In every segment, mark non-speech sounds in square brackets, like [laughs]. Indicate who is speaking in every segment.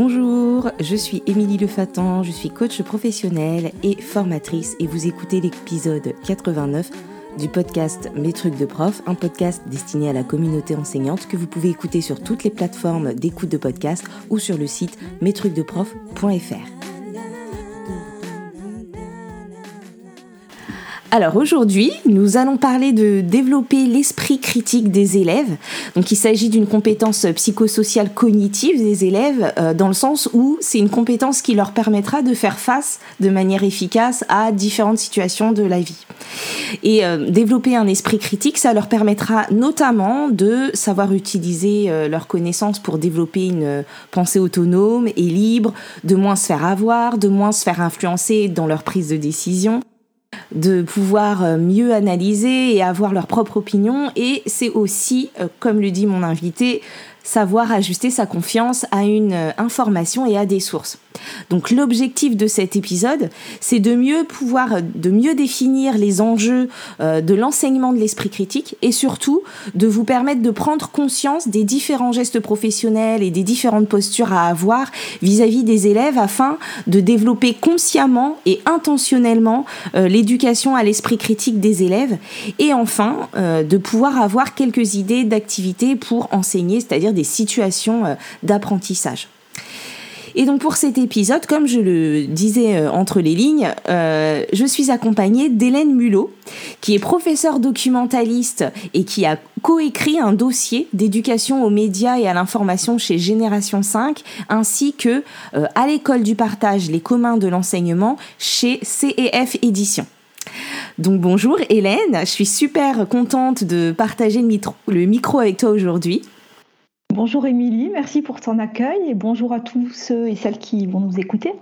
Speaker 1: Bonjour, je suis Émilie Lefatan, je suis coach professionnelle et formatrice et vous écoutez l'épisode 89 du podcast Mes trucs de prof, un podcast destiné à la communauté enseignante que vous pouvez écouter sur toutes les plateformes d'écoute de podcast ou sur le site mestrucsdeprof.fr. Alors aujourd'hui, nous allons parler de développer l'esprit critique des élèves. Donc il s'agit d'une compétence psychosociale cognitive des élèves euh, dans le sens où c'est une compétence qui leur permettra de faire face de manière efficace à différentes situations de la vie. Et euh, développer un esprit critique, ça leur permettra notamment de savoir utiliser euh, leurs connaissances pour développer une pensée autonome et libre, de moins se faire avoir, de moins se faire influencer dans leur prise de décision de pouvoir euh, mieux analyser et avoir leur propre opinion. Et c'est aussi, euh, comme le dit mon invité, savoir ajuster sa confiance à une euh, information et à des sources. Donc l'objectif de cet épisode, c'est de mieux pouvoir, de mieux définir les enjeux euh, de l'enseignement de l'esprit critique et surtout de vous permettre de prendre conscience des différents gestes professionnels et des différentes postures à avoir vis-à-vis des élèves afin de développer consciemment et intentionnellement euh, l'éducation à l'esprit critique des élèves et enfin euh, de pouvoir avoir quelques idées d'activités pour enseigner, c'est-à-dire des situations d'apprentissage. Et donc pour cet épisode, comme je le disais euh, entre les lignes, euh, je suis accompagnée d'Hélène Mulot, qui est professeure documentaliste et qui a coécrit un dossier d'éducation aux médias et à l'information chez Génération 5, ainsi que euh, à l'école du partage, les communs de l'enseignement chez CEF Éditions. Donc bonjour Hélène, je suis super contente de partager le micro avec toi aujourd'hui.
Speaker 2: Bonjour Émilie, merci pour ton accueil et bonjour à tous ceux et celles qui vont nous écouter.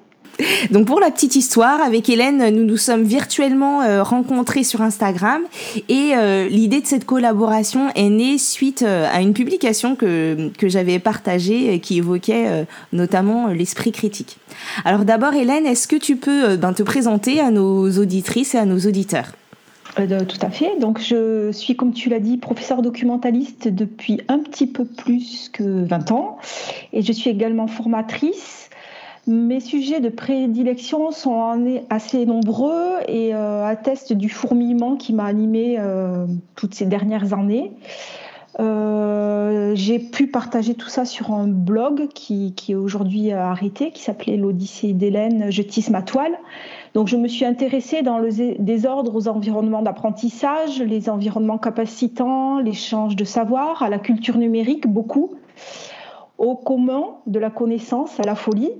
Speaker 1: Donc pour la petite histoire, avec Hélène, nous nous sommes virtuellement euh, rencontrés sur Instagram et euh, l'idée de cette collaboration est née suite euh, à une publication que, j'avais partagée qui évoquait notamment l'esprit critique. Alors d'abord Hélène, est-ce que tu peux ben, te présenter à nos auditrices et à nos auditeurs?
Speaker 2: Euh, tout à fait. Donc, je suis, comme tu l'as dit, professeur documentaliste depuis un petit peu plus que 20 ans. Et je suis également formatrice. Mes sujets de prédilection sont assez nombreux et euh, attestent du fourmillement qui m'a animée euh, toutes ces dernières années. j'ai pu partager tout ça sur un blog qui, qui est aujourd'hui arrêté, qui s'appelait l'Odyssée d'Hélène, Je tisse ma toile. Donc je me suis intéressée dans le désordre aux environnements d'apprentissage, les environnements capacitants, l'échange de savoir, à la culture numérique beaucoup, au commun de la connaissance, à la folie,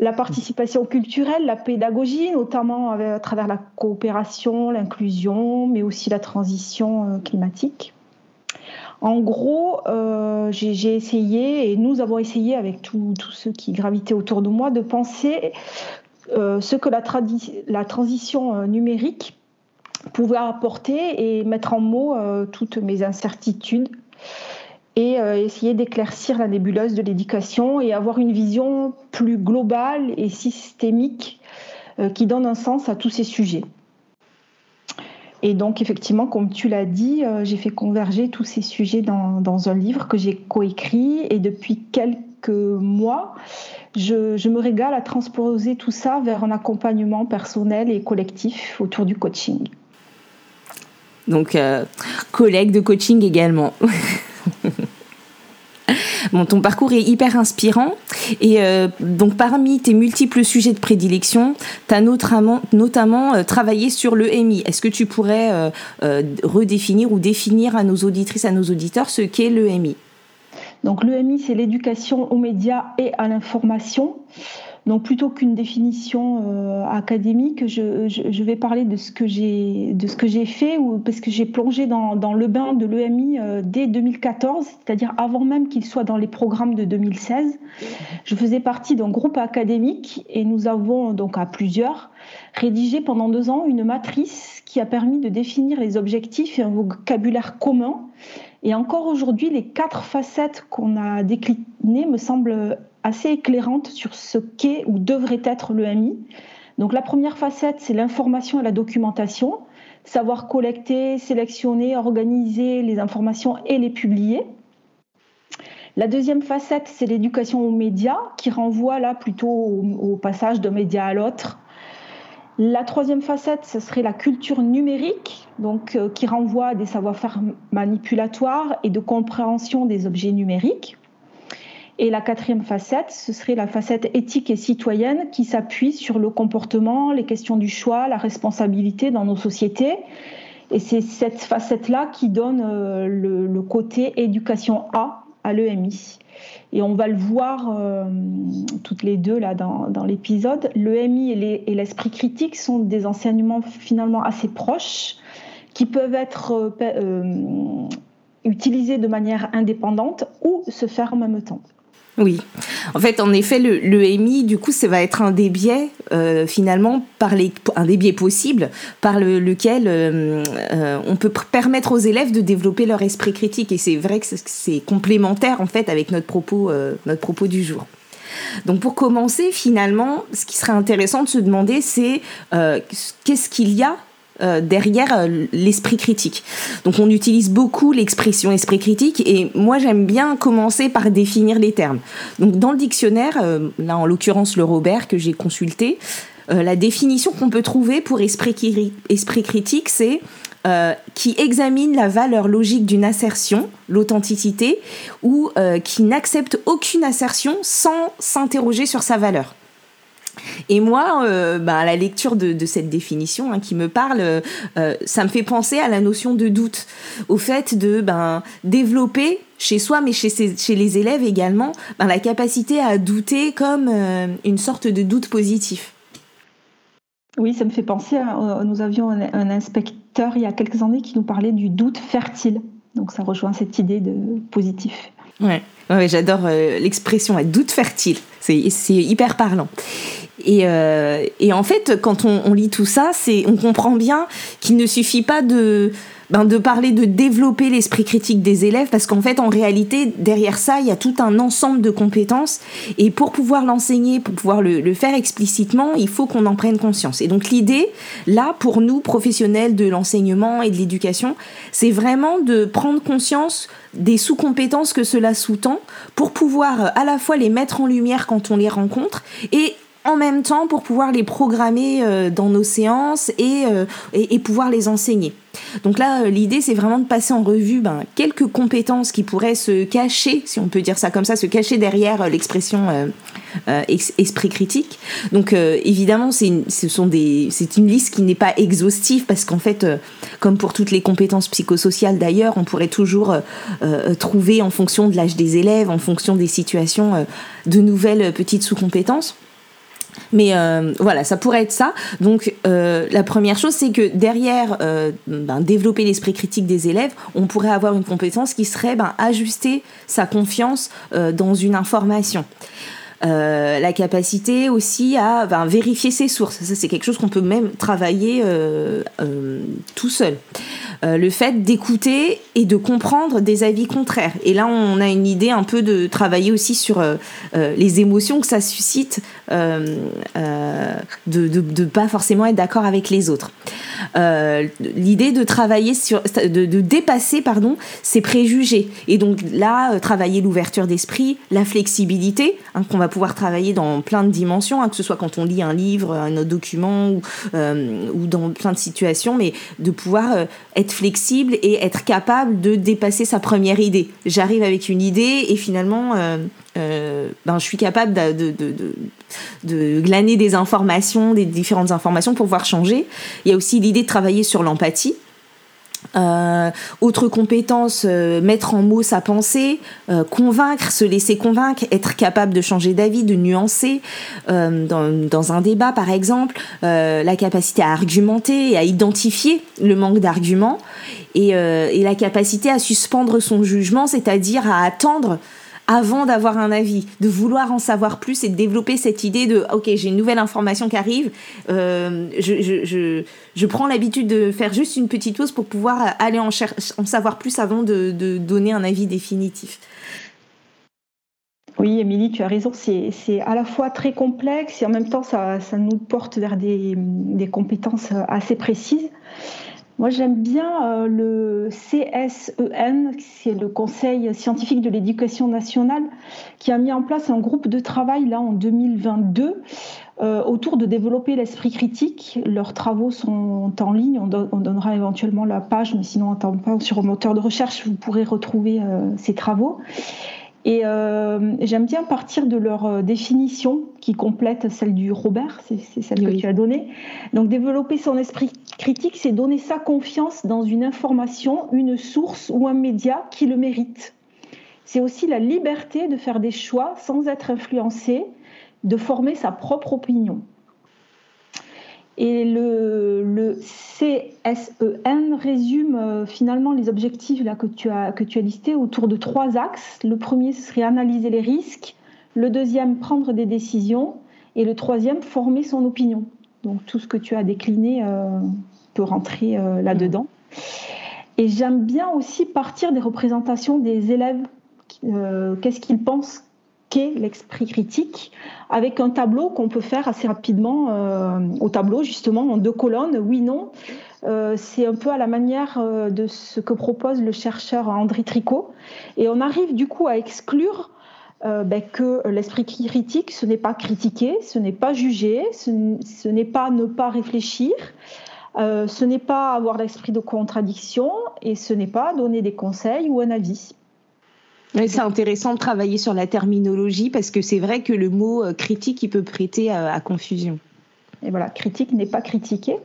Speaker 2: la participation culturelle, la pédagogie, notamment à travers la coopération, l'inclusion, mais aussi la transition euh, climatique. En gros, euh, j'ai essayé, et nous avons essayé avec tous ceux qui gravitaient autour de moi, de penser ce que la, transition euh, numérique pouvait apporter et mettre en mots euh, toutes mes incertitudes et essayer d'éclaircir la nébuleuse de l'éducation et avoir une vision plus globale et systémique qui donne un sens à tous ces sujets. Et donc, effectivement, comme tu l'as dit, j'ai fait converger tous ces sujets dans un livre que j'ai coécrit et depuis quelques mois, je, me régale à transposer tout ça vers un accompagnement personnel et collectif autour du coaching.
Speaker 1: Donc, euh, collègue de coaching également. [laughs] Bon, ton parcours est hyper inspirant et euh, donc parmi tes multiples sujets de prédilection, tu as notamment, euh, travaillé sur l'EMI. Est-ce que tu pourrais redéfinir ou définir à nos auditrices, à nos auditeurs ce qu'est l'EMI
Speaker 2: donc l'EMI, c'est l'éducation aux médias et à l'information. Donc plutôt qu'une définition euh, académique, je, vais parler de ce que j'ai fait ou parce que j'ai plongé dans, le bain de l'EMI euh, dès 2014, c'est-à-dire avant même qu'il soit dans les programmes de 2016. Je faisais partie d'un groupe académique et nous avons donc à plusieurs rédigé pendant deux ans une matrice qui a permis de définir les objectifs et un vocabulaire commun et encore aujourd'hui, les quatre facettes qu'on a déclinées me semblent assez éclairantes sur ce qu'est ou devrait être l'EMI. Donc la première facette, c'est l'information et la documentation, savoir collecter, sélectionner, organiser les informations et les publier. La deuxième facette, c'est l'éducation aux médias, qui renvoie là plutôt au, passage d'un média à l'autre. La troisième facette, ce serait la culture numérique, donc euh, qui renvoie à des savoir-faire manipulatoires et de compréhension des objets numériques. Et la quatrième facette, ce serait la facette éthique et citoyenne qui s'appuie sur le comportement, les questions du choix, la responsabilité dans nos sociétés. Et c'est cette facette-là qui donne euh, le, côté éducation A à l'EMI. Et on va le voir euh, toutes les deux là dans, l'épisode. L'EMI et l'esprit critique sont des enseignements finalement assez proches qui peuvent être euh, utilisés de manière indépendante ou se faire en même temps.
Speaker 1: Oui, en fait, en effet, le, le du coup, ça va être un des euh, finalement, par les, un des biais possibles par lequel euh, euh, on peut permettre aux élèves de développer leur esprit critique. Et c'est vrai que c'est complémentaire, en fait, avec notre propos, notre propos du jour. Donc pour commencer, finalement, ce qui serait intéressant de se demander, c'est qu'est-ce qu'il y a euh, derrière euh, l'esprit critique. Donc on utilise beaucoup l'expression esprit critique et moi j'aime bien commencer par définir les termes. Donc dans le dictionnaire, euh, là en l'occurrence le Robert que j'ai consulté, la définition qu'on peut trouver pour esprit, esprit critique c'est qui examine la valeur logique d'une assertion, l'authenticité, ou qui n'accepte aucune assertion sans s'interroger sur sa valeur. Et moi, euh, bah, à la lecture de, cette définition hein, qui me parle, euh, ça me fait penser à la notion de doute, au fait de ben, développer chez soi, mais chez, chez les élèves également, ben, la capacité à douter comme euh, une sorte de doute positif.
Speaker 2: Oui, ça me fait penser, à, nous avions un, inspecteur il y a quelques années qui nous parlait du doute fertile. Donc ça rejoint cette idée de positif.
Speaker 1: Ouais, ouais j'adore l'expression doute fertile. C'est hyper parlant. Et, euh, et, en fait, quand on, lit tout ça, on comprend bien qu'il ne suffit pas de, ben, de parler de développer l'esprit critique des élèves, parce qu'en fait, en réalité, derrière ça, il y a tout un ensemble de compétences. Et pour pouvoir l'enseigner, pour pouvoir le, le, faire explicitement, il faut qu'on en prenne conscience. Et donc l'idée, là, pour nous, professionnels de l'enseignement et de l'éducation, c'est vraiment de prendre conscience des sous-compétences que cela sous-tend pour pouvoir à la fois les mettre en lumière quand on les rencontre et en même temps pour pouvoir les programmer euh, dans nos séances euh, et, et, pouvoir les enseigner. Donc là, euh, l'idée, c'est vraiment de passer en revue ben, quelques compétences qui pourraient se cacher, si on peut dire ça comme ça, se cacher derrière l'expression esprit critique. Donc évidemment, c'est c'est une liste qui n'est pas exhaustive parce qu'en fait, comme pour toutes les compétences psychosociales d'ailleurs, on pourrait toujours trouver en fonction de l'âge des élèves, en fonction des situations, de nouvelles petites sous-compétences. Mais euh, voilà, ça pourrait être ça. Donc euh, la première chose, c'est que derrière euh, ben, développer l'esprit critique des élèves, on pourrait avoir une compétence qui serait ben, ajuster sa confiance dans une information. Euh, la capacité aussi à ben, vérifier ses sources. Ça, c'est quelque chose qu'on peut même travailler euh, euh, tout seul. le fait d'écouter et de comprendre des avis contraires. Et là, on a une idée un peu de travailler aussi sur les émotions que ça suscite de ne pas forcément être d'accord avec les autres. L'idée de travailler sur, de, dépasser pardon, ses préjugés. Et donc là, travailler l'ouverture d'esprit, la flexibilité, hein, qu'on va pouvoir travailler dans plein de dimensions, hein, que ce soit quand on lit un livre, un autre document ou, euh, dans plein de situations, mais de pouvoir euh, être flexible et être capable de dépasser sa première idée. J'arrive avec une idée et finalement, euh, ben, je suis capable de, glaner des informations, des différentes informations pour pouvoir changer. Il y a aussi l'idée de travailler sur l'empathie. Euh, autre compétence, euh, mettre en mots sa pensée, euh, convaincre, se laisser convaincre, être capable de changer d'avis, de nuancer dans, dans, un débat par exemple, la capacité à argumenter et à identifier le manque d'arguments et, et la capacité à suspendre son jugement, c'est-à-dire à attendre avant d'avoir un avis, de vouloir en savoir plus et de développer cette idée de ok j'ai une nouvelle information qui arrive, euh, je, prends l'habitude de faire juste une petite pause pour pouvoir aller en, en savoir plus avant de, de, donner un avis définitif.
Speaker 2: Oui, Émilie, tu as raison, c'est à la fois très complexe et en même temps ça, ça nous porte vers des, des compétences assez précises. Moi, j'aime bien euh, le CSEN, c'est le Conseil scientifique de l'éducation nationale, qui a mis en place un groupe de travail là en 2022 euh, autour de développer l'esprit critique. Leurs travaux sont en ligne, on, donnera éventuellement la page, mais sinon, en sur un moteur de recherche, vous pourrez retrouver euh, ces travaux. Et euh, j'aime bien partir de leur définition qui complète celle du Robert, c'est celle que tu as donnée. Donc développer son esprit critique, c'est donner sa confiance dans une information, une source ou un média qui le mérite. C'est aussi la liberté de faire des choix sans être influencé, de former sa propre opinion. Et le, CSEN résume euh, finalement les objectifs là, que, tu as, que tu as listés autour de trois axes. Le premier, ce serait analyser les risques. Le deuxième, prendre des décisions. Et le troisième, former son opinion. Donc tout ce que tu as décliné euh, peut rentrer euh, là-dedans. Et j'aime bien aussi partir des représentations des élèves. Qu'est-ce qu'ils pensent l'esprit critique, avec un tableau qu'on peut faire assez rapidement euh, au tableau, justement, en deux colonnes, oui, non. Euh, c'est un peu à la manière euh, de ce que propose le chercheur André Tricot. Et on arrive du coup à exclure ben, que l'esprit critique, ce n'est pas critiquer, ce n'est pas juger, ce n'est pas ne pas réfléchir, ce n'est pas avoir l'esprit de contradiction et ce n'est pas donner des conseils ou un avis
Speaker 1: c'est intéressant de travailler sur la terminologie parce que c'est vrai que le mot euh, critique, il peut prêter à, confusion.
Speaker 2: Et voilà, critique n'est pas critiqué,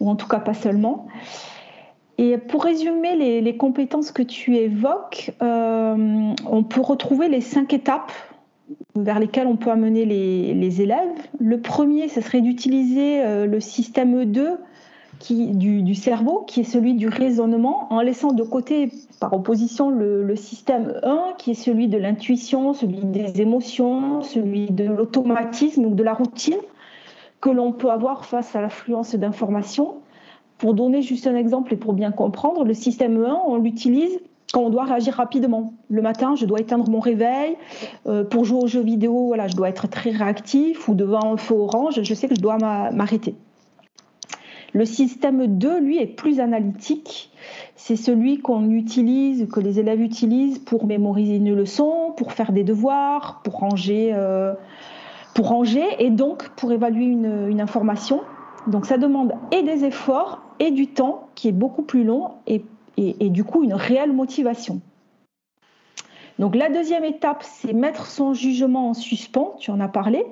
Speaker 2: ou en tout cas pas seulement. Et pour résumer les, compétences que tu évoques, euh, on peut retrouver les cinq étapes vers lesquelles on peut amener les, élèves. Le premier, ce serait d'utiliser euh, le système E2 qui, du, cerveau, qui est celui du raisonnement, en laissant de côté, par opposition, le, système 1, qui est celui de l'intuition, celui des émotions, celui de l'automatisme ou de la routine, que l'on peut avoir face à l'affluence d'informations. Pour donner juste un exemple et pour bien comprendre, le système 1, on l'utilise quand on doit réagir rapidement. Le matin, je dois éteindre mon réveil. Euh, pour jouer aux jeux vidéo, voilà, je dois être très réactif ou devant un feu orange, je sais que je dois m'arrêter. Le système 2, lui, est plus analytique. C'est celui qu'on utilise, que les élèves utilisent pour mémoriser une leçon, pour faire des devoirs, pour ranger, euh, pour ranger et donc pour évaluer une, information. Donc ça demande et des efforts et du temps qui est beaucoup plus long et, du coup une réelle motivation. Donc la deuxième étape, c'est mettre son jugement en suspens, tu en as parlé.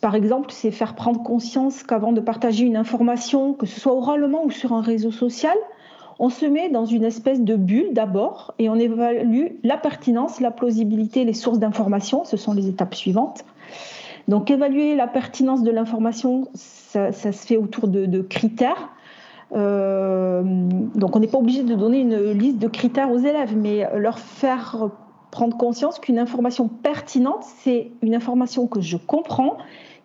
Speaker 2: Par exemple, c'est faire prendre conscience qu'avant de partager une information, que ce soit oralement ou sur un réseau social, on se met dans une espèce de bulle d'abord et on évalue la pertinence, la plausibilité, les sources d'information. Ce sont les étapes suivantes. Donc évaluer la pertinence de l'information, ça, se fait autour de, critères. Euh, donc on n'est pas obligé de donner une liste de critères aux élèves, mais leur faire prendre conscience qu'une information pertinente, c'est une information que je comprends,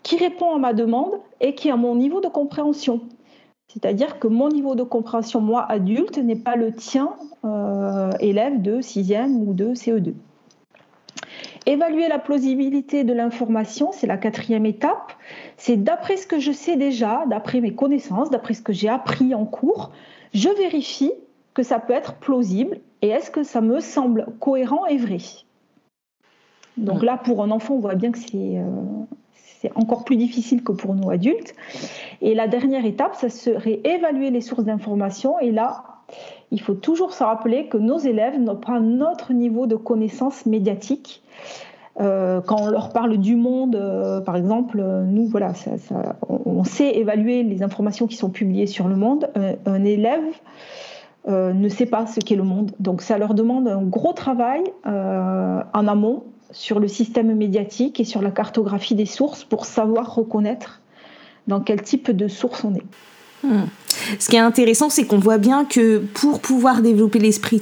Speaker 2: qui répond à ma demande et qui est à mon niveau de compréhension. C'est-à-dire que mon niveau de compréhension, moi, adulte, n'est pas le tien, euh, élève de 6e ou de CE2. Évaluer la plausibilité de l'information, c'est la quatrième étape. C'est d'après ce que je sais déjà, d'après mes connaissances, d'après ce que j'ai appris en cours, je vérifie que ça peut être plausible et est-ce que ça me semble cohérent et vrai Donc là, pour un enfant, on voit bien que euh, c'est encore plus difficile que pour nous adultes. Et la dernière étape, ça serait évaluer les sources d'information. Et là, il faut toujours se rappeler que nos élèves n'ont pas notre niveau de connaissance médiatique. Euh, quand on leur parle du monde, euh, par exemple, nous, voilà, on sait évaluer les informations qui sont publiées sur le monde. un élève euh, ne sait pas ce qu'est le monde. Donc ça leur demande un gros travail euh, en amont sur le système médiatique et sur la cartographie des sources pour savoir reconnaître dans quel type de source on est.
Speaker 1: Ce qui est intéressant, c'est qu'on voit bien que pour pouvoir développer l'esprit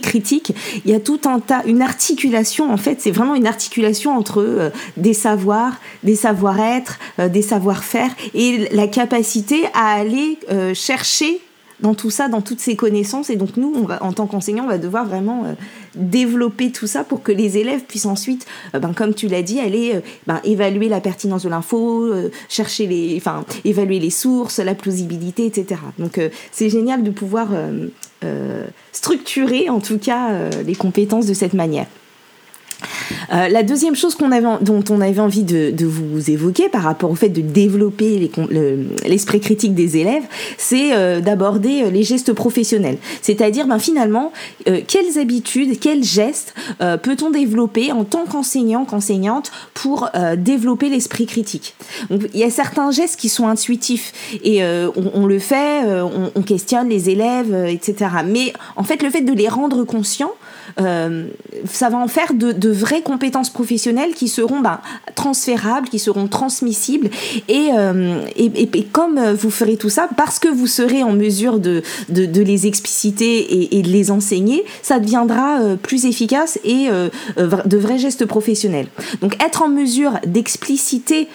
Speaker 1: critique, il y a tout un tas, une articulation. En fait, c'est vraiment une articulation entre euh, des savoirs, des savoir-être, des savoir-faire et la capacité à aller chercher dans tout ça, dans toutes ces connaissances. Et donc nous, on va, en tant qu'enseignants, on va devoir vraiment euh, développer tout ça pour que les élèves puissent ensuite, euh, ben, comme tu l'as dit, aller euh, ben, évaluer la pertinence de l'info, chercher les, enfin, évaluer les sources, la plausibilité, etc. Donc c'est génial de pouvoir structurer, en tout cas, les compétences de cette manière. Euh, la deuxième chose dont on avait envie de, vous évoquer par rapport au fait de développer l'esprit critique des élèves, c'est euh, d'aborder euh, les gestes professionnels. C'est-à-dire, ben, finalement, quelles habitudes, quels gestes peut-on développer en tant qu'enseignant, qu'enseignante pour développer l'esprit critique? Il y a certains gestes qui sont intuitifs et on, le fait, on, questionne les élèves, etc. Mais en fait, le fait de les rendre conscients, euh, ça va en faire de, vraies compétences professionnelles qui seront bah, transférables, qui seront transmissibles. Euh, et, comme vous ferez tout ça, parce que vous serez en mesure de, de, les expliciter et, de les enseigner, ça deviendra euh, plus efficace et de vrais gestes professionnels. Donc être en mesure d'expliciter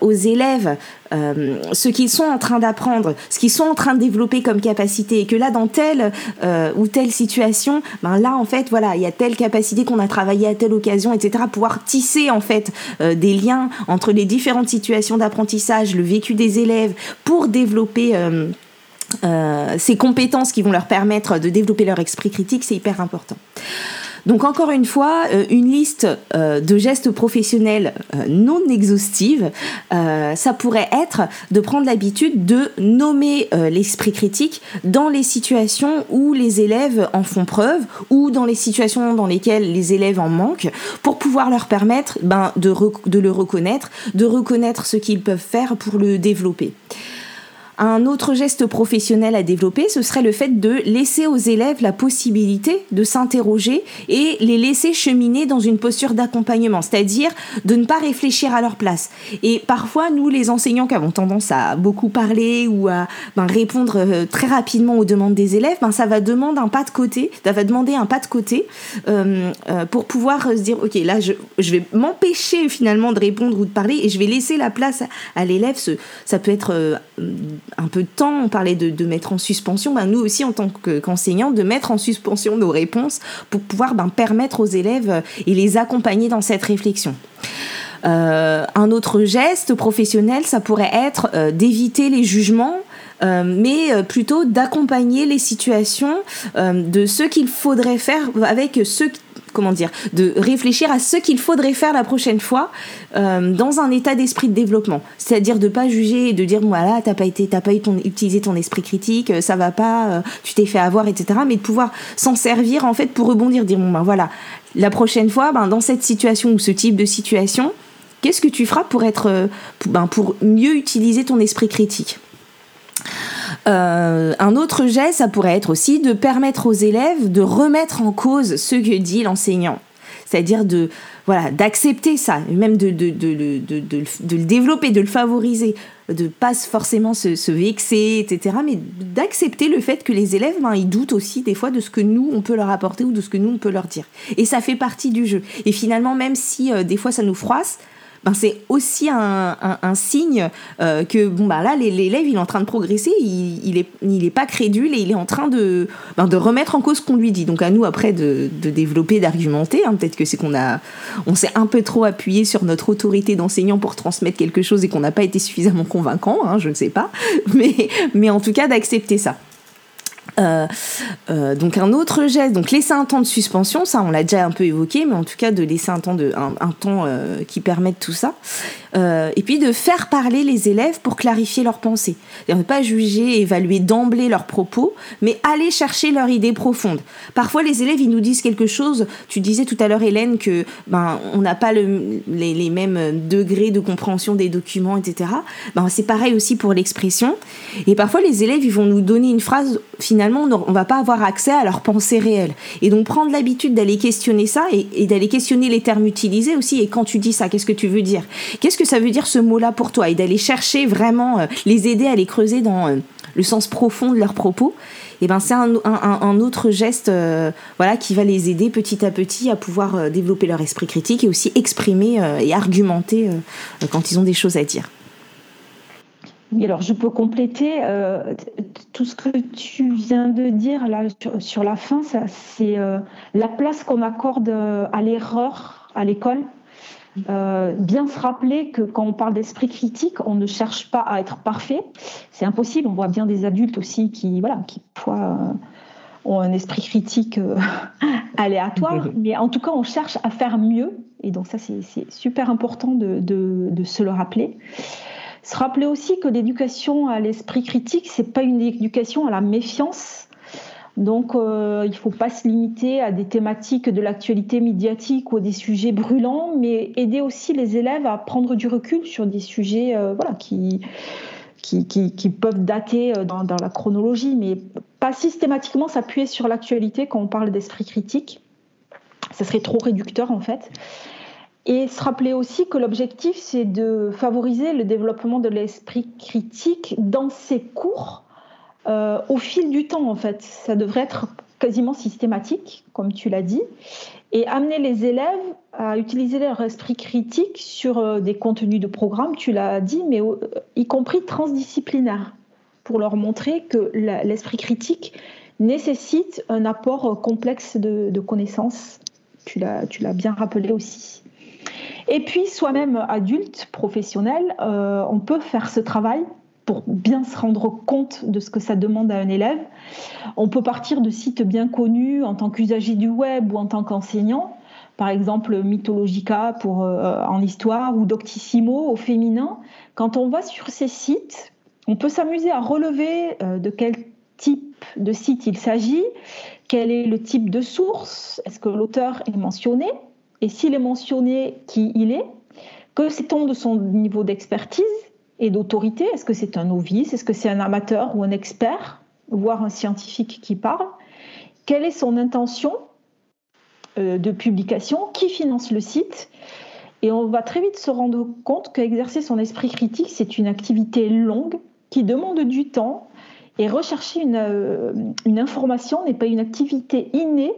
Speaker 1: aux élèves euh, ce qu'ils sont en train d'apprendre, ce qu'ils sont en train de développer comme capacité, et que là, dans telle euh, ou telle situation, ben là, en fait, voilà, il y a telle capacité qu'on a travaillé à telle occasion, etc. Pouvoir tisser, en fait, euh, des liens entre les différentes situations d'apprentissage, le vécu des élèves, pour développer... ces compétences qui vont leur permettre de développer leur esprit critique, c'est hyper important. Donc encore une fois, euh, une liste euh, de gestes professionnels euh, non exhaustive, ça pourrait être de prendre l'habitude de nommer l'esprit critique dans les situations où les élèves en font preuve ou dans les situations dans lesquelles les élèves en manquent pour pouvoir leur permettre ben, de, de le reconnaître, de reconnaître ce qu'ils peuvent faire pour le développer. Un autre geste professionnel à développer, ce serait le fait de laisser aux élèves la possibilité de s'interroger et les laisser cheminer dans une posture d'accompagnement, c'est-à-dire de ne pas réfléchir à leur place. Et parfois, nous, les enseignants qui avons tendance à beaucoup parler ou à ben, répondre euh, très rapidement aux demandes des élèves, ben, ça va demander un pas de côté, ça va demander un pas de côté euh, euh, pour pouvoir se dire, ok, là, je, je vais m'empêcher finalement de répondre ou de parler et je vais laisser la place à, l'élève. Ça peut être un peu de temps, on parlait de, mettre en suspension, ben nous aussi en tant qu'enseignants, de mettre en suspension nos réponses pour pouvoir ben, permettre aux élèves euh, et les accompagner dans cette réflexion. Euh, un autre geste professionnel, ça pourrait être euh, d'éviter les jugements, mais plutôt d'accompagner les situations de ce qu'il faudrait faire avec ceux comment dire, de réfléchir à ce qu'il faudrait faire la prochaine fois euh, dans un état d'esprit de développement. C'est-à-dire de pas juger et de dire voilà, t'as pas été, pas utilisé ton esprit critique, euh, ça va pas, euh, tu t'es fait avoir, etc. Mais de pouvoir s'en servir en fait pour rebondir, dire bon ben voilà, la prochaine fois, ben dans cette situation ou ce type de situation, qu'est-ce que tu feras pour être, ben, pour mieux utiliser ton esprit critique? Euh, un autre geste, ça pourrait être aussi de permettre aux élèves de remettre en cause ce que dit l'enseignant. C'est-à-dire de voilà d'accepter ça, même de, de, de, de, le développer, de le favoriser, de pas forcément se, vexer, etc. Mais d'accepter le fait que les élèves, ben, ils doutent aussi des fois de ce que nous, on peut leur apporter ou de ce que nous, on peut leur dire. Et ça fait partie du jeu. Et finalement, même si euh, des fois ça nous froisse, ben c'est aussi un, signe euh, que bon bah là l'élève il est en train de progresser, il, il est il est pas crédule et il est en train de ben, de remettre en cause ce qu'on lui dit. Donc à nous après de, de développer, d'argumenter. Hein. Peut-être que c'est qu'on a on s'est un peu trop appuyé sur notre autorité d'enseignant pour transmettre quelque chose et qu'on n'a pas été suffisamment convaincant. Hein, je ne sais pas, [laughs] mais mais en tout cas d'accepter ça. Euh, euh, donc un autre geste, donc laisser un temps de suspension, ça on l'a déjà un peu évoqué, mais en tout cas de laisser un temps de euh, qui permette tout ça. Et puis de faire parler les élèves pour clarifier leurs pensées. Ne pas juger, évaluer d'emblée leurs propos, mais aller chercher leur idée profonde. Parfois les élèves ils nous disent quelque chose. Tu disais tout à l'heure Hélène que ben on n'a pas le, les, les, mêmes degrés de compréhension des documents, etc. Ben c'est pareil aussi pour l'expression. Et parfois les élèves ils vont nous donner une phrase finalement on va pas avoir accès à leurs pensées réelles. Et donc prendre l'habitude d'aller questionner ça et, d'aller questionner les termes utilisés aussi. Et quand tu dis ça, qu'est-ce que tu veux dire? Que ça veut dire ce mot-là pour toi Et d'aller chercher vraiment, euh, les aider à les creuser dans euh, le sens profond de leurs propos. Et ben c'est un, autre geste euh, voilà qui va les aider petit à petit à pouvoir développer leur esprit critique et aussi exprimer et argumenter quand ils ont des choses à dire.
Speaker 2: Oui, alors je peux compléter tout ce que tu viens de dire là sur, la fin, c'est la place qu'on accorde à l'erreur à l'école. Bien se rappeler que quand on parle d'esprit critique, on ne cherche pas à être parfait. C'est impossible. On voit bien des adultes aussi qui, voilà, qui ont un esprit critique [laughs] aléatoire. [laughs] Mais en tout cas, on cherche à faire mieux. Et donc ça, c'est super important de, de, se le rappeler. Se rappeler aussi que l'éducation à l'esprit critique, c'est pas une éducation à la méfiance. Donc, euh, il ne faut pas se limiter à des thématiques de l'actualité médiatique ou des sujets brûlants, mais aider aussi les élèves à prendre du recul sur des sujets euh, qui, peuvent dater euh, dans, la chronologie, mais pas systématiquement s'appuyer sur l'actualité quand on parle d'esprit critique. Ça serait trop réducteur en fait. Et se rappeler aussi que l'objectif, c'est de favoriser le développement de l'esprit critique dans ces cours euh, au fil du temps, en fait. Ça devrait être quasiment systématique, comme tu l'as dit, et amener les élèves à utiliser leur esprit critique sur euh, des contenus de programme, tu l'as dit, mais euh, y compris transdisciplinaires, pour leur montrer que l'esprit critique nécessite un apport complexe de, connaissances. Tu l'as bien rappelé aussi. Et puis, soi-même adulte, professionnel, on peut faire ce travail pour bien se rendre compte de ce que ça demande à un élève. On peut partir de sites bien connus en tant qu'usager du web ou en tant qu'enseignant, par exemple Mythologica pour, euh, en histoire ou Doctissimo au féminin. Quand on va sur ces sites, on peut s'amuser à relever euh, de quel type de site il s'agit, quel est le type de source, est-ce que l'auteur est mentionné, et s'il est mentionné qui il est, que sait-on de son niveau d'expertise et d'autorité. Est-ce que c'est un novice? Est-ce que c'est un amateur ou un expert, voire un scientifique qui parle. Quelle est son intention euh, de publication? Qui finance le site? Et on va très vite se rendre compte qu'exercer son esprit critique, c'est une activité longue qui demande du temps. Et rechercher une, euh, une information n'est pas une activité innée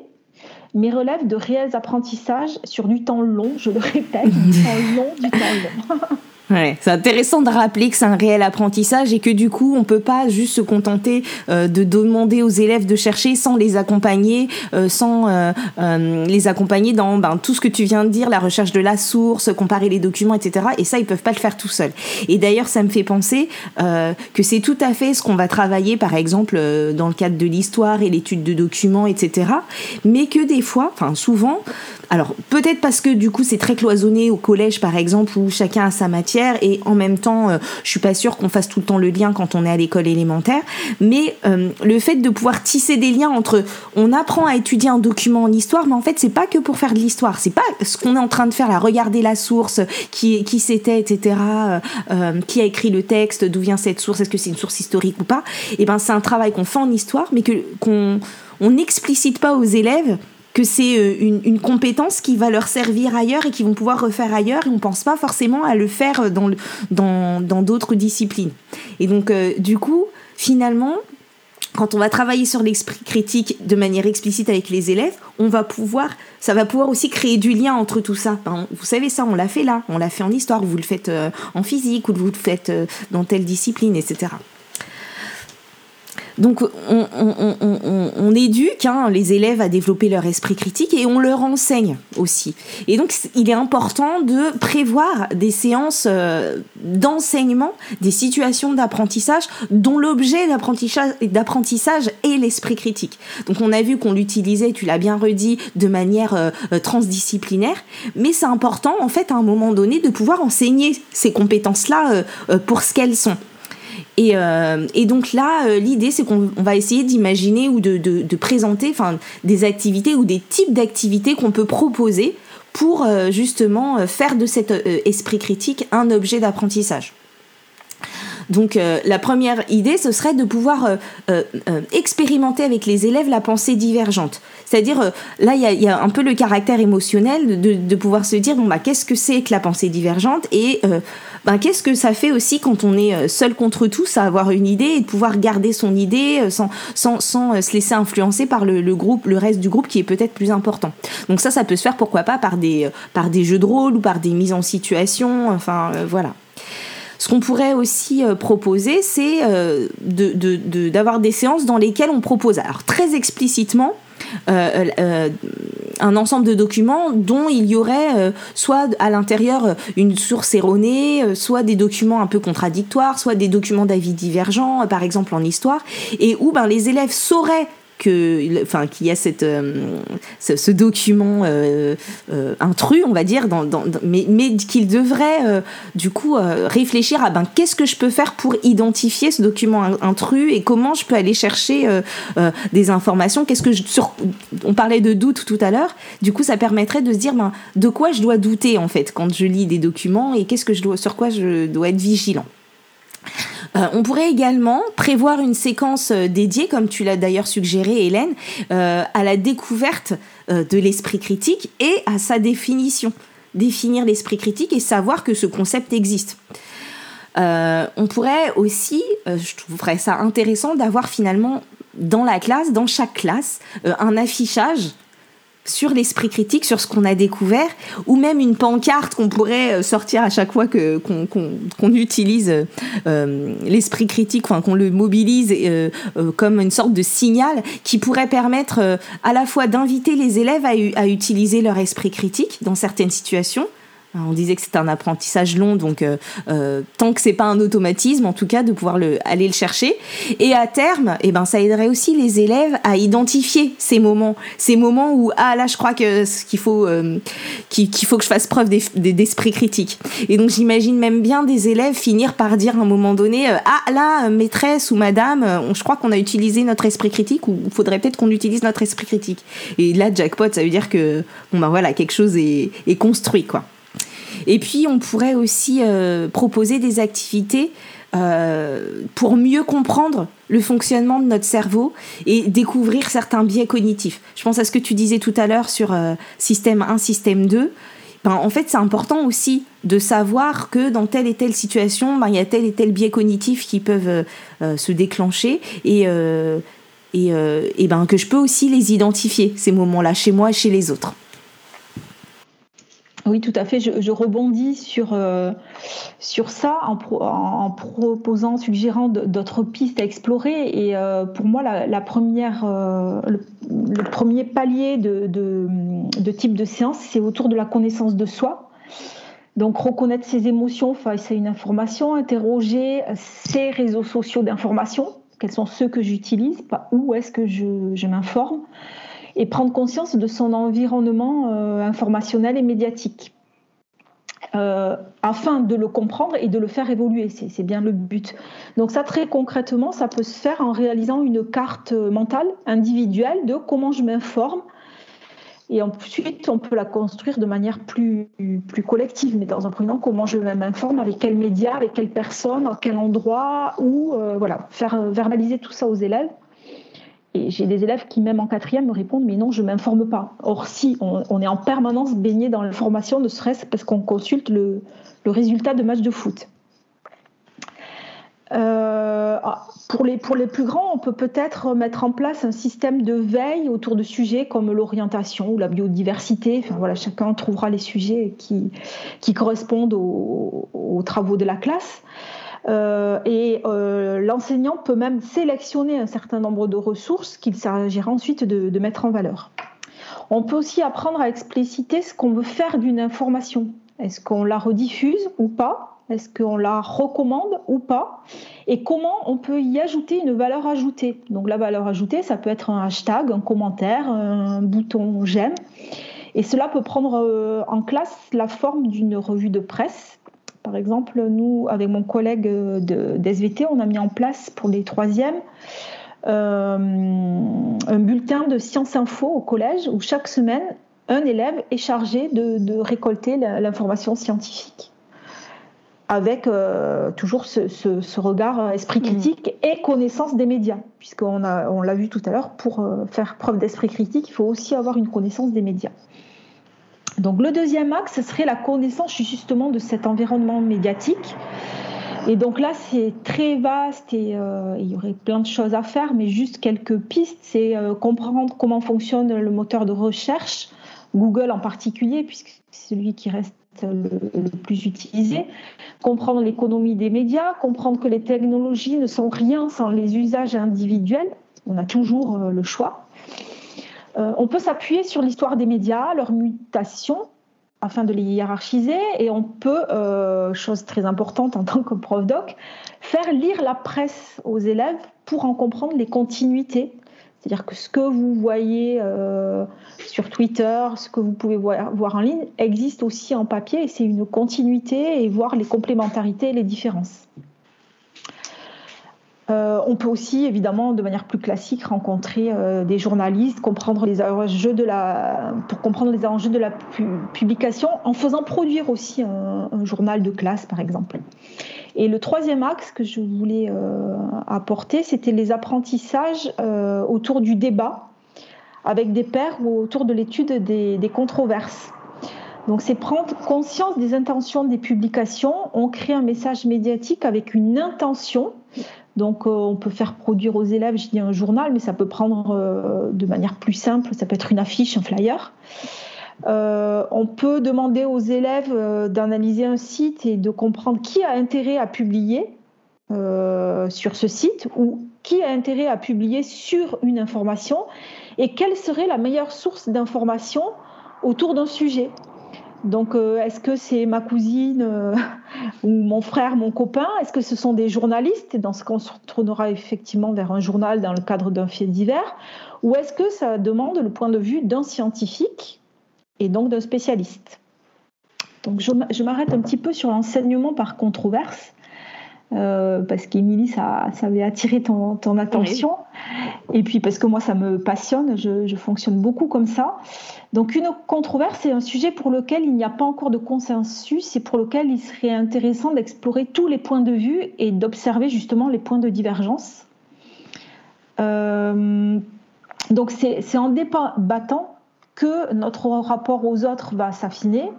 Speaker 2: mais relève de réels apprentissages sur du temps long, je le répète, du temps long, du temps long. [laughs]
Speaker 1: C'est intéressant de rappeler que c'est un réel apprentissage et que du coup, on peut pas juste se contenter euh, de demander aux élèves de chercher sans les accompagner, euh, sans euh, les accompagner dans ben, tout ce que tu viens de dire, la recherche de la source, comparer les documents, etc. Et ça, ils peuvent pas le faire tout seuls. Et d'ailleurs, ça me fait penser que c'est tout à fait ce qu'on va travailler, par exemple, dans le cadre de l'histoire et l'étude de documents, etc. Mais que des fois, enfin souvent, alors peut-être parce que du coup c'est très cloisonné au collège par exemple où chacun a sa matière et en même temps euh, je suis pas sûre qu'on fasse tout le temps le lien quand on est à l'école élémentaire, mais euh, le fait de pouvoir tisser des liens entre on apprend à étudier un document en histoire, mais en fait c'est pas que pour faire de l'histoire, c'est pas ce qu'on est en train de faire là, regarder la source, qui qui c'était, etc., euh, qui a écrit le texte, d'où vient cette source, est-ce que c'est une source historique ou pas, et eh ben c'est un travail qu'on fait en histoire, mais qu'on on n'explicite pas aux élèves que c'est euh, une, compétence qui va leur servir ailleurs et qu'ils vont pouvoir refaire ailleurs on pense pas forcément à le faire dans dans d'autres disciplines. Et donc euh, du coup, finalement, quand on va travailler sur l'esprit critique de manière explicite avec les élèves, on va pouvoir, ça va pouvoir aussi créer du lien entre tout ça. vous savez ça, on l'a fait là, on l'a fait en histoire, vous le faites euh, en physique ou vous le faites dans telle discipline, etc. Donc on, éduque hein, les élèves à développer leur esprit critique et on leur enseigne aussi. Et donc il est important de prévoir des séances euh, d'enseignement, des situations d'apprentissage dont l'objet d'apprentissage est l'esprit critique. Donc on a vu qu'on l'utilisait, tu l'as bien redit, de manière euh, euh, transdisciplinaire, mais c'est important en fait à un moment donné de pouvoir enseigner ces compétences-là pour ce qu'elles sont. Et, euh, et, donc là, euh, l'idée, c'est qu'on va essayer d'imaginer ou de, présenter des activités ou des types d'activités qu'on peut proposer pour euh, justement faire de cet esprit critique un objet d'apprentissage. Donc la première idée, ce serait de pouvoir expérimenter avec les élèves la pensée divergente. C'est-à-dire, là, il y, a, un peu le caractère émotionnel de, de pouvoir se dire, bon, bah, qu'est-ce que c'est que la pensée divergente et ben, qu'est-ce que ça fait aussi quand on est euh, seul contre tous à avoir une idée et de pouvoir garder son idée euh, sans, sans, sans euh, se laisser influencer par le, groupe, le reste du groupe qui est peut-être plus important. Donc ça, ça peut se faire pourquoi pas par des, par des jeux de rôle ou par des mises en situation, enfin voilà. Ce qu'on pourrait aussi proposer, c'est d'avoir des séances dans lesquelles on propose, alors très explicitement, un ensemble de documents dont il y aurait soit à l'intérieur une source erronée, soit des documents un peu contradictoires, soit des documents d'avis divergents, par exemple en histoire, et où ben, les élèves sauraient que, enfin, qu'il y a cette, euh, ce, document euh, euh, intrus, on va dire, dans, mais, mais qu'il devrait du coup réfléchir à ben, qu'est-ce que je peux faire pour identifier ce document intrus et comment je peux aller chercher des informations. Qu'est-ce que sur, on parlait de doute tout à l'heure. Du coup, ça permettrait de se dire ben, de quoi je dois douter en fait quand je lis des documents et qu'est-ce que je dois, sur quoi je dois être vigilant. Euh, on pourrait également prévoir une séquence euh, dédiée, comme tu l'as d'ailleurs suggéré, Hélène, euh, à la découverte de l'esprit critique et à sa définition. Définir l'esprit critique et savoir que ce concept existe. on pourrait aussi, je trouverais ça intéressant d'avoir finalement dans la classe, dans chaque classe, un affichage sur l'esprit critique, sur ce qu'on a découvert, ou même une pancarte qu'on pourrait euh, sortir à chaque fois qu'on utilise euh, l'esprit critique, enfin qu'on le mobilise euh, comme une sorte de signal qui pourrait permettre à la fois d'inviter les élèves à utiliser leur esprit critique dans certaines situations, on disait que c'est un apprentissage long, donc euh, euh, tant que c'est pas un automatisme, en tout cas, de pouvoir le, aller le chercher. Et à terme, eh ben, ça aiderait aussi les élèves à identifier ces moments, ces moments où ah là, je crois que qu'il faut euh, qu'il faut que je fasse preuve d'esprit critique. Et donc j'imagine même bien des élèves finir par dire à un moment donné ah là, maîtresse ou madame, je crois qu'on a utilisé notre esprit critique ou faudrait peut-être qu'on utilise notre esprit critique. Et là, jackpot, ça veut dire que bon ben voilà, quelque chose est, est construit quoi. Et puis, on pourrait aussi euh, proposer des activités euh, pour mieux comprendre le fonctionnement de notre cerveau et découvrir certains biais cognitifs. Je pense à ce que tu disais tout à l'heure sur euh, système 1, système 2. Ben, en fait, c'est important aussi de savoir que dans telle et telle situation, ben, il y a tel et tel biais cognitif qui peuvent se déclencher et, et, ben, que je peux aussi les identifier, ces moments-là, chez moi et chez les autres.
Speaker 2: Oui, tout à fait. Je, rebondis sur, euh, ça en, en, proposant, suggérant d'autres pistes à explorer. Et euh, pour moi, euh, le, premier palier de, de, type de séance, c'est autour de la connaissance de soi. Donc, reconnaître ses émotions face à une information, interroger ses réseaux sociaux d'information, quels sont ceux que j'utilise, où est-ce que je m'informe et prendre conscience de son environnement euh, informationnel et médiatique. Euh, afin de le comprendre et de le faire évoluer. C'est bien le but. Donc ça, très concrètement, ça peut se faire en réalisant une carte mentale individuelle de comment je m'informe. Et ensuite, on peut la construire de manière plus, collective. Mais dans un premier temps, comment je m'informe, avec quels médias, avec quelles personnes, à quel endroit, où, euh, voilà, faire verbaliser tout ça aux élèves et j'ai des élèves qui, même en quatrième, me répondent Mais non, je ne m'informe pas. Or, si, on, est en permanence baigné dans l'information, ne serait-ce parce qu'on consulte le, résultat de match de foot. Euh, ah, pour, les, plus grands, on peut peut-être mettre en place un système de veille autour de sujets comme l'orientation ou la biodiversité. Chacun trouvera les sujets qui, correspondent aux travaux de la classe. Euh, et euh, l'enseignant peut même sélectionner un certain nombre de ressources qu'il s'agira ensuite de, mettre en valeur. On peut aussi apprendre à expliciter ce qu'on veut faire d'une information. Est-ce qu'on la rediffuse ou pas? Est-ce qu'on la recommande ou pas? Et comment on peut y ajouter une valeur ajoutée? Donc la valeur ajoutée, ça peut être un hashtag, un commentaire, un bouton j'aime. Et cela peut prendre euh, en classe la forme d'une revue de presse par exemple, nous, avec mon collègue d'SVT, on a mis en place pour les troisièmes euh, un bulletin de sciences info au collège où chaque semaine, un élève est chargé de, récolter l'information scientifique avec euh, toujours ce, regard esprit mmh. critique et connaissance des médias, puisqu'on on l'a vu tout à l'heure, pour euh, faire preuve d'esprit critique, il faut aussi avoir une connaissance des médias. Donc le deuxième axe, ce serait la connaissance justement de cet environnement médiatique. Et donc là, c'est très vaste et euh, il y aurait plein de choses à faire, mais juste quelques pistes, c'est euh, comprendre comment fonctionne le moteur de recherche, Google en particulier, puisque c'est celui qui reste le, plus utilisé, comprendre l'économie des médias, comprendre que les technologies ne sont rien sans les usages individuels. On a toujours euh, le choix. Euh, on peut s'appuyer sur l'histoire des médias, leur mutation, afin de les hiérarchiser, et on peut, euh, chose très importante en [laughs] tant que prof doc, faire lire la presse aux élèves pour en comprendre les continuités c'est-à-dire que ce que vous voyez euh, sur Twitter, ce que vous pouvez voir, en ligne, existe aussi en papier et c'est une continuité et voir les complémentarités et les différences. Euh, on peut aussi, évidemment, de manière plus classique, rencontrer euh, des journalistes, comprendre les enjeux de la, pour comprendre les enjeux de la publication, en faisant produire aussi un journal de classe, par exemple. Et le troisième axe que je voulais euh, apporter, c'était les apprentissages autour du débat avec des pairs ou autour de l'étude des, controverses. Donc c'est prendre conscience des intentions des publications. On crée un message médiatique avec une intention. Donc euh, on peut faire produire aux élèves, je dis un journal, mais ça peut prendre de manière plus simple, ça peut être une affiche, un flyer. Euh, on peut demander aux élèves euh, d'analyser un site et de comprendre qui a intérêt à publier euh, sur ce site ou qui a intérêt à publier sur une information et quelle serait la meilleure source d'information autour d'un sujet. Donc, est-ce que c'est ma cousine [laughs] ou mon frère, mon copain? Est-ce que ce sont des journalistes? Dans ce cas, on se tournera effectivement vers un journal dans le cadre d'un fait divers. Ou est-ce que ça demande le point de vue d'un scientifique et donc d'un spécialiste? Donc je, m'arrête un petit peu sur l'enseignement par controverse. Euh, parce qu'Émilie, ça, ça avait attiré ton, attention. Et puis parce que moi, ça me passionne, je, fonctionne beaucoup comme ça. Donc une controverse, c'est un sujet pour lequel il n'y a pas encore de consensus et pour lequel il serait intéressant d'explorer tous les points de vue et d'observer justement les points de divergence. Euh, donc c'est en débattant que notre rapport aux autres va s'affiner,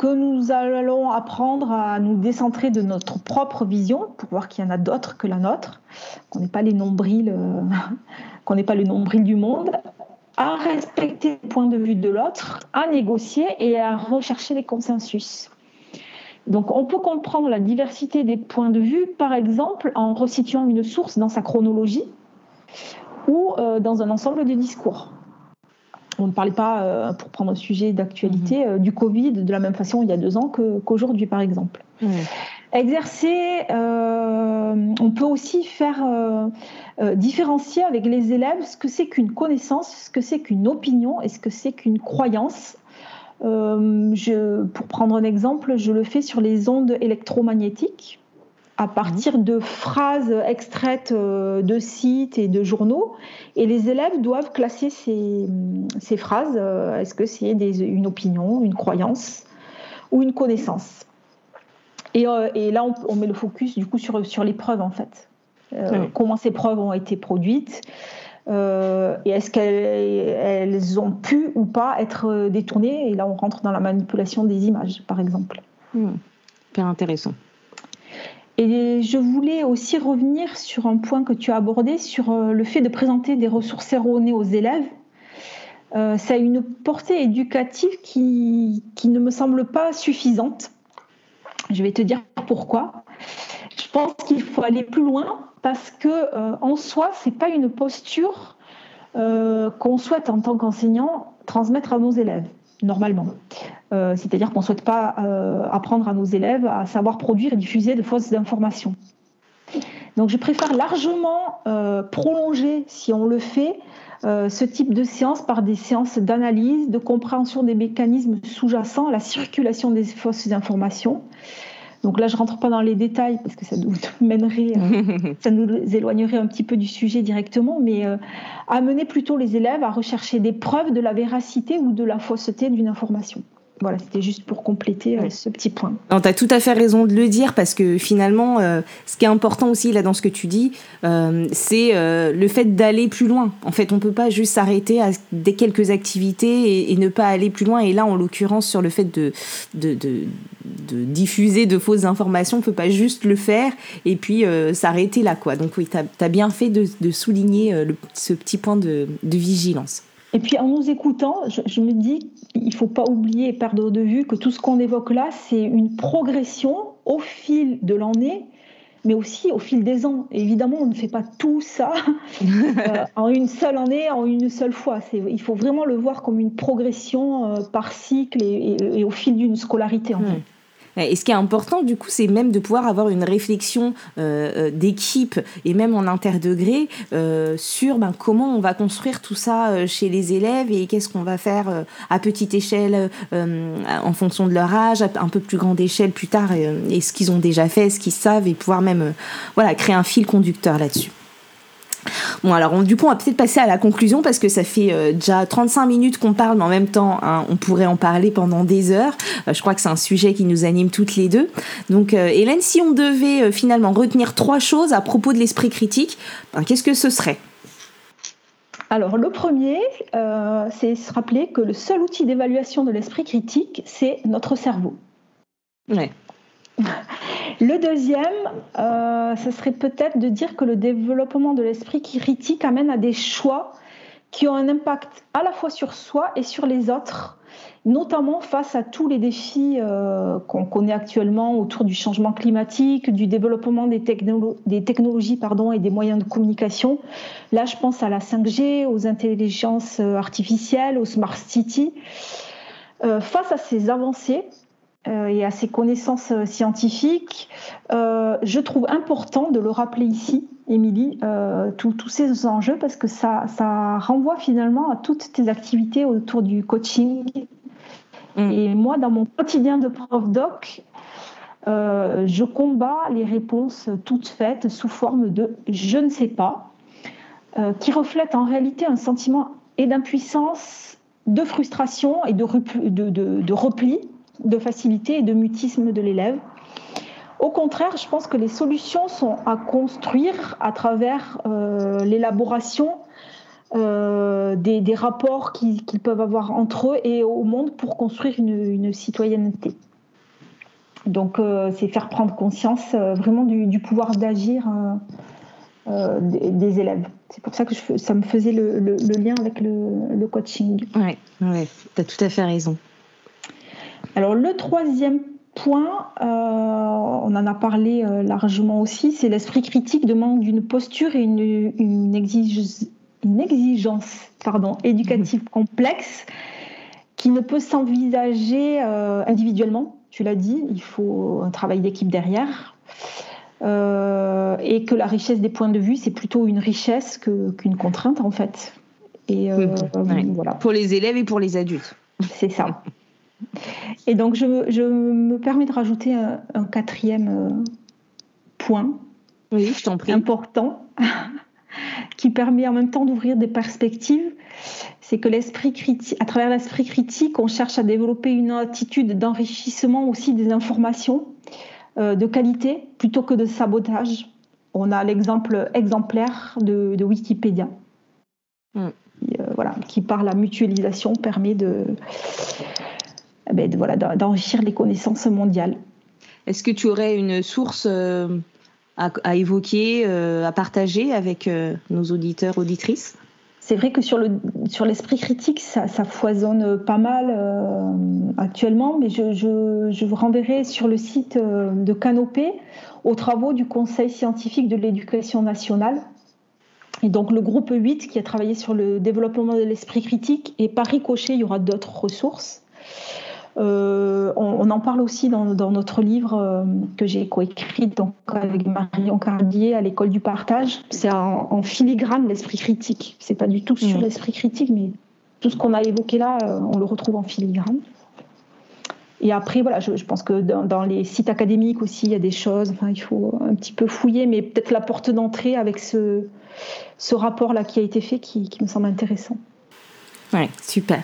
Speaker 2: que nous allons apprendre à nous décentrer de notre propre vision pour voir qu'il y en a d'autres que la nôtre, qu'on n'est pas les nombrils, euh, [laughs] qu'on n'est pas le nombril du monde, à respecter le point de vue de l'autre, à négocier et à rechercher les consensus. Donc on peut comprendre la diversité des points de vue, par exemple, en resituant une source dans sa chronologie ou euh, dans un ensemble de discours on ne parlait pas, euh, pour prendre un sujet d'actualité, mhm. euh, du Covid de la même façon il y a deux ans qu'aujourd'hui, par exemple. Exercer, euh, on peut aussi faire différencier avec les élèves ce que c'est qu'une connaissance, ce que c'est qu'une opinion et ce que c'est qu'une croyance. Je, pour prendre un exemple, je le fais sur les ondes électromagnétiques à partir de phrases extraites euh, de sites et de journaux. Et les élèves doivent classer ces, ces phrases. Euh, est-ce que c'est une opinion, une croyance ou une connaissance? Et, euh, et, là, on, met le focus du coup sur, sur les preuves en fait. Comment ces preuves ont été produites et est-ce qu'elles ont pu ou pas être détournées? Et là, on rentre dans la manipulation des images, par exemple.
Speaker 1: Mmh. Super intéressant.
Speaker 2: Et je voulais aussi revenir sur un point que tu as abordé, sur euh, le fait de présenter des ressources erronées aux élèves. Euh, ça a une portée éducative qui, ne me semble pas suffisante. Je vais te dire pourquoi. Je pense qu'il faut aller plus loin parce que euh, en soi, pas une posture qu'on souhaite en tant qu'enseignant transmettre à nos élèves normalement. Euh, c'est-à-dire qu'on ne souhaite pas euh, apprendre à nos élèves à savoir produire et diffuser de fausses informations. Donc je préfère largement euh, prolonger, si on le fait, ce type de séance par des séances d'analyse, de compréhension des mécanismes sous-jacents à la circulation des fausses informations. Donc là, je rentre pas dans les détails parce que ça nous [laughs] mènerait, euh, [laughs] ça nous éloignerait un petit peu du sujet directement, mais euh, amener plutôt les élèves à rechercher des preuves de la véracité ou de la fausseté d'une information. Voilà, c'était juste pour compléter euh, ce petit point.
Speaker 1: Tu as tout à fait raison de le dire parce que finalement, euh, ce qui est important aussi là dans ce que tu dis, euh, c'est le fait d'aller plus loin. En fait, on peut pas juste s'arrêter à des quelques activités et, ne pas aller plus loin. Et là, en l'occurrence, sur le fait de, de, de, de, diffuser de fausses informations, on peut pas juste le faire et puis s'arrêter là. quoi. Donc oui, tu as, bien fait de, souligner ce petit point de vigilance.
Speaker 2: Et puis en nous écoutant, je, me dis, il ne faut pas oublier et perdre de vue que tout ce qu'on évoque là, c'est une progression au fil de l'année, mais aussi au fil des ans. évidemment, on ne fait pas tout ça [laughs] euh, en une seule année, en une seule fois. Il faut vraiment le voir comme une progression euh, par cycle et, au fil d'une scolarité. En hmm. fait.
Speaker 1: Et ce qui est important, du coup, c'est même de pouvoir avoir une réflexion euh, euh, d'équipe et même en interdegré euh, sur ben, comment on va construire tout ça chez les élèves et qu'est-ce qu'on va faire à petite échelle en fonction de leur âge, à un peu plus grande échelle plus tard et, ce qu'ils ont déjà fait, ce qu'ils savent et pouvoir même voilà, créer un fil conducteur là-dessus. Bon, alors du coup, on va peut-être passer à la conclusion parce que ça fait euh, déjà 35 minutes qu'on parle, mais en même temps, hein, on pourrait en parler pendant des heures. Euh, je crois que c'est un sujet qui nous anime toutes les deux. Donc, euh, Hélène, si on devait finalement retenir trois choses à propos de l'esprit critique, ben, qu'est-ce que ce serait?
Speaker 2: Alors le premier, c'est se rappeler que le seul outil d'évaluation de l'esprit critique, c'est notre cerveau.
Speaker 1: Ouais.
Speaker 2: Le deuxième, euh, ce serait peut-être de dire que le développement de l'esprit critique amène à des choix qui ont un impact à la fois sur soi et sur les autres, notamment face à tous les défis euh, qu'on connaît actuellement autour du changement climatique, du développement des, technologies et des moyens de communication. Là, je pense à la 5G, aux intelligences artificielles, aux smart cities. Euh, face à ces avancées, euh, et à ses connaissances euh, scientifiques, euh, je trouve important de le rappeler ici, Émilie, tous ces enjeux, parce que ça, ça renvoie finalement à toutes tes activités autour du coaching. Mm. Et moi, dans mon quotidien de prof doc, je combats les réponses toutes faites sous forme de je ne sais pas, qui reflètent en réalité un sentiment et d'impuissance, de frustration et de, de, de, de repli de facilité et de mutisme de l'élève. Au contraire, je pense que les solutions sont à construire à travers euh, l'élaboration euh, des, rapports qu'ils peuvent avoir entre eux et au monde pour construire une, citoyenneté. Donc, euh, c'est faire prendre conscience vraiment du, pouvoir d'agir des, élèves. C'est pour ça que ça me faisait le, lien avec le, coaching.
Speaker 1: Oui, ouais, tu as tout à fait raison.
Speaker 2: Alors le troisième point, euh, on en a parlé euh, largement aussi, c'est l'esprit critique demande d'une posture et une, exigence, pardon, éducative [laughs] complexe qui ne peut s'envisager euh, individuellement. Tu l'as dit, il faut un travail d'équipe derrière. et que la richesse des points de vue, c'est plutôt une richesse qu'une contrainte en fait.
Speaker 1: Et voilà. Pour les élèves et pour les adultes.
Speaker 2: C'est ça. [laughs] Et donc, je, me permets de rajouter un, quatrième euh, point
Speaker 1: oui, je t'en prie.
Speaker 2: important [laughs] qui permet en même temps d'ouvrir des perspectives. C'est que l'esprit critique, à travers l'esprit critique, on cherche à développer une attitude d'enrichissement aussi des informations euh, de qualité plutôt que de sabotage. On a l'exemple exemplaire de, Wikipédia. Qui, euh, voilà, qui par la mutualisation permet de, ben, voilà, d'enrichir les connaissances mondiales.
Speaker 1: Est-ce que tu aurais une source euh, à, évoquer, euh, à partager avec euh, nos auditeurs, auditrices?
Speaker 2: C'est vrai que sur, le, sur l'esprit critique, ça, foisonne pas mal actuellement, mais je, je, vous renverrai sur le site de Canopé aux travaux du Conseil scientifique de l'éducation nationale. Et donc le groupe 8 qui a travaillé sur le développement de l'esprit critique, et par ricochet, il y aura d'autres ressources. Euh, on, en parle aussi dans, notre livre euh, que j'ai coécrit donc avec Marion Cardier à l'école du partage. C'est en, filigrane l'esprit critique. C'est pas du tout sur mmh. l'esprit critique, mais tout ce qu'on a évoqué là, euh, on le retrouve en filigrane. Et après, voilà, je, pense que dans, les sites académiques aussi, il y a des choses. Enfin, il faut un petit peu fouiller, mais peut-être la porte d'entrée avec ce, ce rapport-là qui a été fait qui, qui me semble intéressant.
Speaker 1: Ouais, super.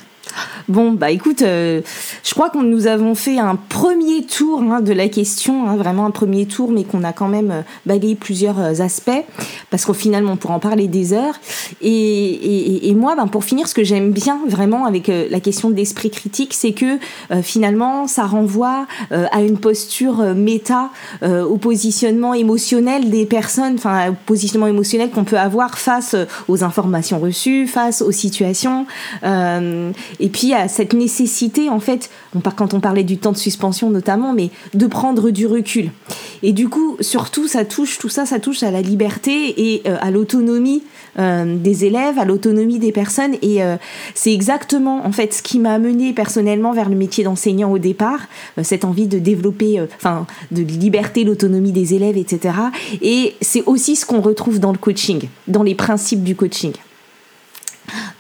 Speaker 1: Bon, bah écoute, euh, je crois que nous avons fait un premier tour hein, de la question, hein, vraiment un premier tour, mais qu'on a quand même euh, balayé plusieurs euh, aspects, parce qu'au final, on pourra en parler des heures. Et, moi, ben, pour finir, ce que j'aime bien vraiment avec la question de l'esprit critique, c'est que finalement, ça renvoie à une posture méta, au positionnement émotionnel des personnes, enfin, au positionnement émotionnel qu'on peut avoir face aux informations reçues, face aux situations. Et puis, à cette nécessité, en fait, quand on parlait du temps de suspension notamment, mais de prendre du recul. Et du coup, surtout, ça touche, tout ça, ça touche à la liberté et euh, à l'autonomie euh, des élèves, à l'autonomie des personnes. Et euh, c'est exactement, en fait, ce qui m'a amené personnellement vers le métier d'enseignant au départ, cette envie de développer, enfin, de liberté, l'autonomie des élèves, etc. Et c'est aussi ce qu'on retrouve dans le coaching, dans les principes du coaching.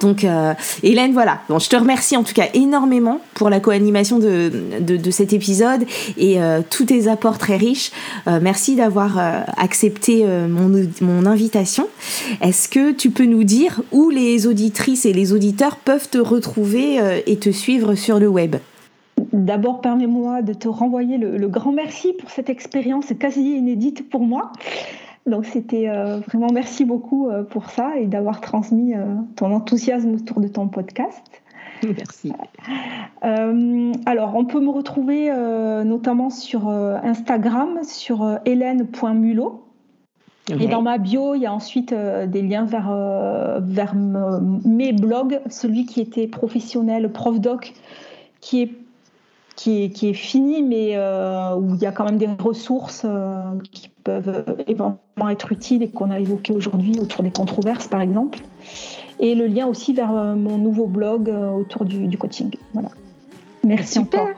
Speaker 1: Donc, euh, Hélène, voilà. Je te remercie en tout cas énormément pour la co-animation de, de, cet épisode et euh, tous tes apports très riches. Euh, merci d'avoir accepté mon, invitation. Est-ce que tu peux nous dire où les auditrices et les auditeurs peuvent te retrouver et te suivre sur le web?
Speaker 2: D'abord, permets-moi de te renvoyer le, grand merci pour cette expérience quasi inédite pour moi. Donc c'était euh, vraiment merci beaucoup euh, pour ça et d'avoir transmis euh, ton enthousiasme autour de ton podcast. [laughs]
Speaker 1: Merci.
Speaker 2: alors, on peut me retrouver notamment sur Instagram, sur hélène.mulot. Et dans ma bio, il y a ensuite des liens vers, vers mes blogs, celui qui était professionnel, prof doc, qui est qui est, qui est fini, mais où il y a quand même des ressources qui peuvent éventuellement être utiles et qu'on a évoqué aujourd'hui autour des controverses, par exemple. Et le lien aussi vers euh, mon nouveau blog euh, autour du, coaching. Voilà. Merci
Speaker 1: Super.
Speaker 2: encore.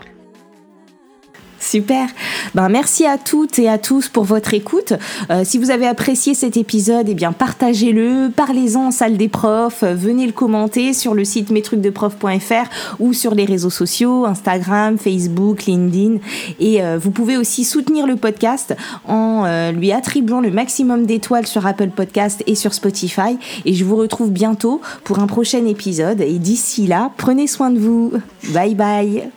Speaker 1: Super. Ben, merci à toutes et à tous pour votre écoute. Euh, si vous avez apprécié cet épisode, eh bien, partagez-le, parlez-en en salle des profs, euh, venez le commenter sur le site mestrucsdeprof.fr ou sur les réseaux sociaux, Instagram, Facebook, LinkedIn. Et euh, vous pouvez aussi soutenir le podcast en lui attribuant le maximum d'étoiles sur Apple Podcast et sur Spotify. Et je vous retrouve bientôt pour un prochain épisode. Et d'ici là, prenez soin de vous. Bye bye.